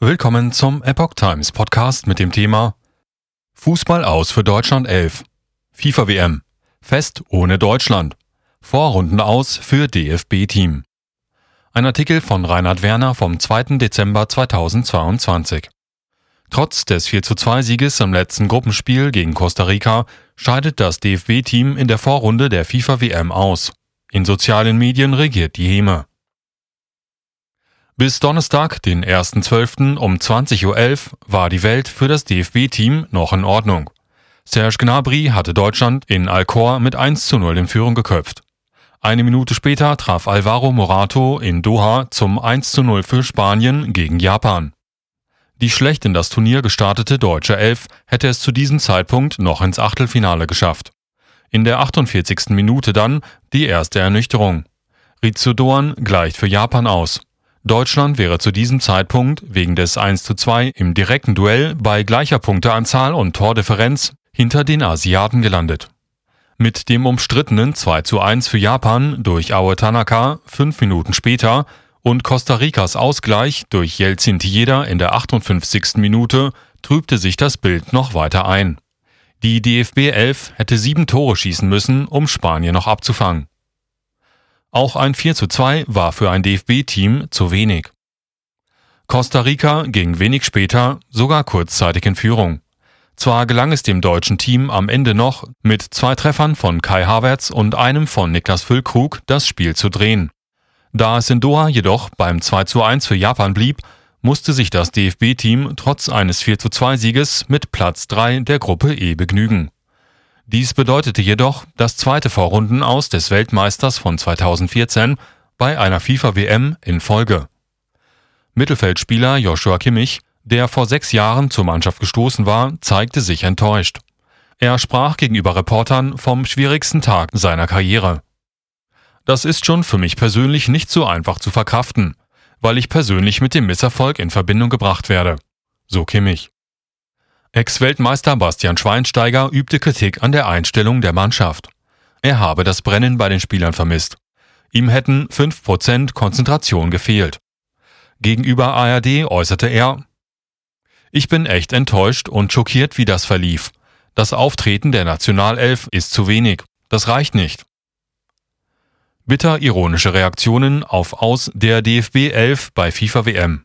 Willkommen zum Epoch Times Podcast mit dem Thema Fußball aus für Deutschland 11. FIFA WM. Fest ohne Deutschland. Vorrunden aus für DFB-Team. Ein Artikel von Reinhard Werner vom 2. Dezember 2022. Trotz des 42 Sieges im letzten Gruppenspiel gegen Costa Rica scheidet das DFB-Team in der Vorrunde der FIFA WM aus. In sozialen Medien regiert die Häme. Bis Donnerstag, den 1.12. um 20.11 Uhr war die Welt für das DFB-Team noch in Ordnung. Serge Gnabry hatte Deutschland in Alcor mit 1 zu 0 in Führung geköpft. Eine Minute später traf Alvaro Morato in Doha zum 1 zu 0 für Spanien gegen Japan. Die schlecht in das Turnier gestartete deutsche Elf hätte es zu diesem Zeitpunkt noch ins Achtelfinale geschafft. In der 48. Minute dann die erste Ernüchterung. Ritsu Doan gleicht für Japan aus. Deutschland wäre zu diesem Zeitpunkt wegen des 1 zu 2 im direkten Duell bei gleicher Punkteanzahl und Tordifferenz hinter den Asiaten gelandet. Mit dem umstrittenen 2 zu 1 für Japan durch Aue Tanaka fünf Minuten später und Costa Ricas Ausgleich durch Jelzin Tieda in der 58. Minute trübte sich das Bild noch weiter ein. Die DFB 11 hätte sieben Tore schießen müssen, um Spanien noch abzufangen. Auch ein 4 zu 2 war für ein DFB-Team zu wenig. Costa Rica ging wenig später sogar kurzzeitig in Führung. Zwar gelang es dem deutschen Team am Ende noch, mit zwei Treffern von Kai Havertz und einem von Niklas Füllkrug das Spiel zu drehen. Da es in Doha jedoch beim 2 zu 1 für Japan blieb, musste sich das DFB-Team trotz eines 4 zu 2 Sieges mit Platz 3 der Gruppe E begnügen. Dies bedeutete jedoch das zweite Vorrundenaus des Weltmeisters von 2014 bei einer FIFA-WM in Folge. Mittelfeldspieler Joshua Kimmich, der vor sechs Jahren zur Mannschaft gestoßen war, zeigte sich enttäuscht. Er sprach gegenüber Reportern vom schwierigsten Tag seiner Karriere. Das ist schon für mich persönlich nicht so einfach zu verkraften, weil ich persönlich mit dem Misserfolg in Verbindung gebracht werde. So Kimmich. Ex-Weltmeister Bastian Schweinsteiger übte Kritik an der Einstellung der Mannschaft. Er habe das Brennen bei den Spielern vermisst. Ihm hätten 5% Konzentration gefehlt. Gegenüber ARD äußerte er, ich bin echt enttäuscht und schockiert, wie das verlief. Das Auftreten der Nationalelf ist zu wenig. Das reicht nicht. Bitter ironische Reaktionen auf Aus der DFB 11 bei FIFA WM.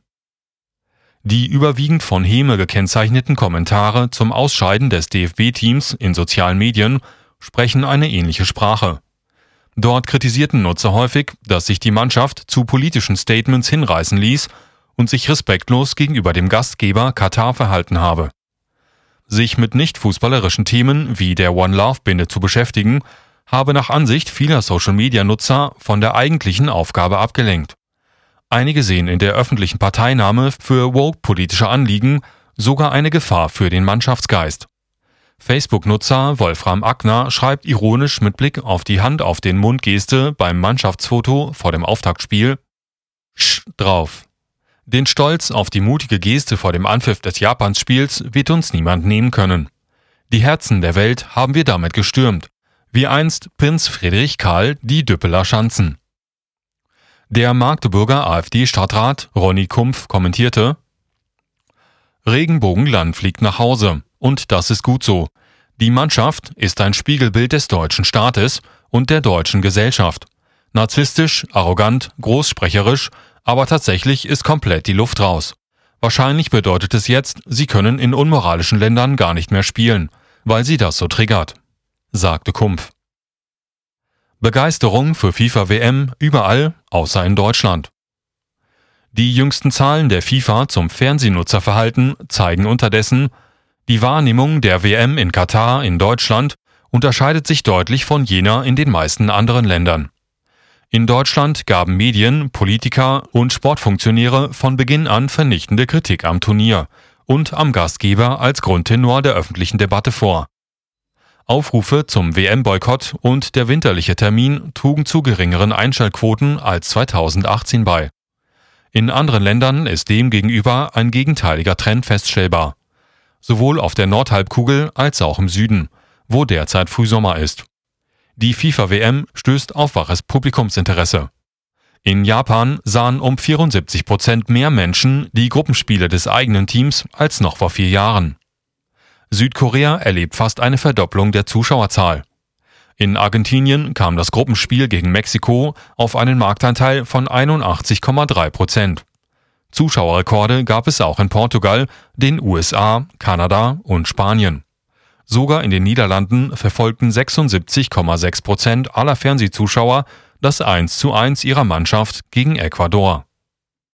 Die überwiegend von Häme gekennzeichneten Kommentare zum Ausscheiden des DFB-Teams in sozialen Medien sprechen eine ähnliche Sprache. Dort kritisierten Nutzer häufig, dass sich die Mannschaft zu politischen Statements hinreißen ließ und sich respektlos gegenüber dem Gastgeber Katar verhalten habe. Sich mit nicht fußballerischen Themen wie der One Love Binde zu beschäftigen, habe nach Ansicht vieler Social-Media-Nutzer von der eigentlichen Aufgabe abgelenkt. Einige sehen in der öffentlichen Parteinahme für woke-politische Anliegen sogar eine Gefahr für den Mannschaftsgeist. Facebook-Nutzer Wolfram Ackner schreibt ironisch mit Blick auf die Hand auf den Mund Geste beim Mannschaftsfoto vor dem Auftaktspiel Sch drauf. Den Stolz auf die mutige Geste vor dem Anpfiff des Japansspiels wird uns niemand nehmen können. Die Herzen der Welt haben wir damit gestürmt, wie einst Prinz Friedrich Karl die Düppeler Schanzen. Der Magdeburger AfD-Stadtrat Ronny Kumpf kommentierte, Regenbogenland fliegt nach Hause und das ist gut so. Die Mannschaft ist ein Spiegelbild des deutschen Staates und der deutschen Gesellschaft. Narzisstisch, arrogant, großsprecherisch, aber tatsächlich ist komplett die Luft raus. Wahrscheinlich bedeutet es jetzt, sie können in unmoralischen Ländern gar nicht mehr spielen, weil sie das so triggert, sagte Kumpf. Begeisterung für FIFA WM überall, außer in Deutschland. Die jüngsten Zahlen der FIFA zum Fernsehnutzerverhalten zeigen unterdessen, die Wahrnehmung der WM in Katar in Deutschland unterscheidet sich deutlich von jener in den meisten anderen Ländern. In Deutschland gaben Medien, Politiker und Sportfunktionäre von Beginn an vernichtende Kritik am Turnier und am Gastgeber als Grundtenor der öffentlichen Debatte vor. Aufrufe zum WM-Boykott und der winterliche Termin trugen zu geringeren Einschaltquoten als 2018 bei. In anderen Ländern ist demgegenüber ein gegenteiliger Trend feststellbar. Sowohl auf der Nordhalbkugel als auch im Süden, wo derzeit Frühsommer ist. Die FIFA-WM stößt auf waches Publikumsinteresse. In Japan sahen um 74 Prozent mehr Menschen die Gruppenspiele des eigenen Teams als noch vor vier Jahren. Südkorea erlebt fast eine Verdopplung der Zuschauerzahl. In Argentinien kam das Gruppenspiel gegen Mexiko auf einen Marktanteil von 81,3 Prozent. Zuschauerrekorde gab es auch in Portugal, den USA, Kanada und Spanien. Sogar in den Niederlanden verfolgten 76,6 Prozent aller Fernsehzuschauer das 1 zu 1 ihrer Mannschaft gegen Ecuador.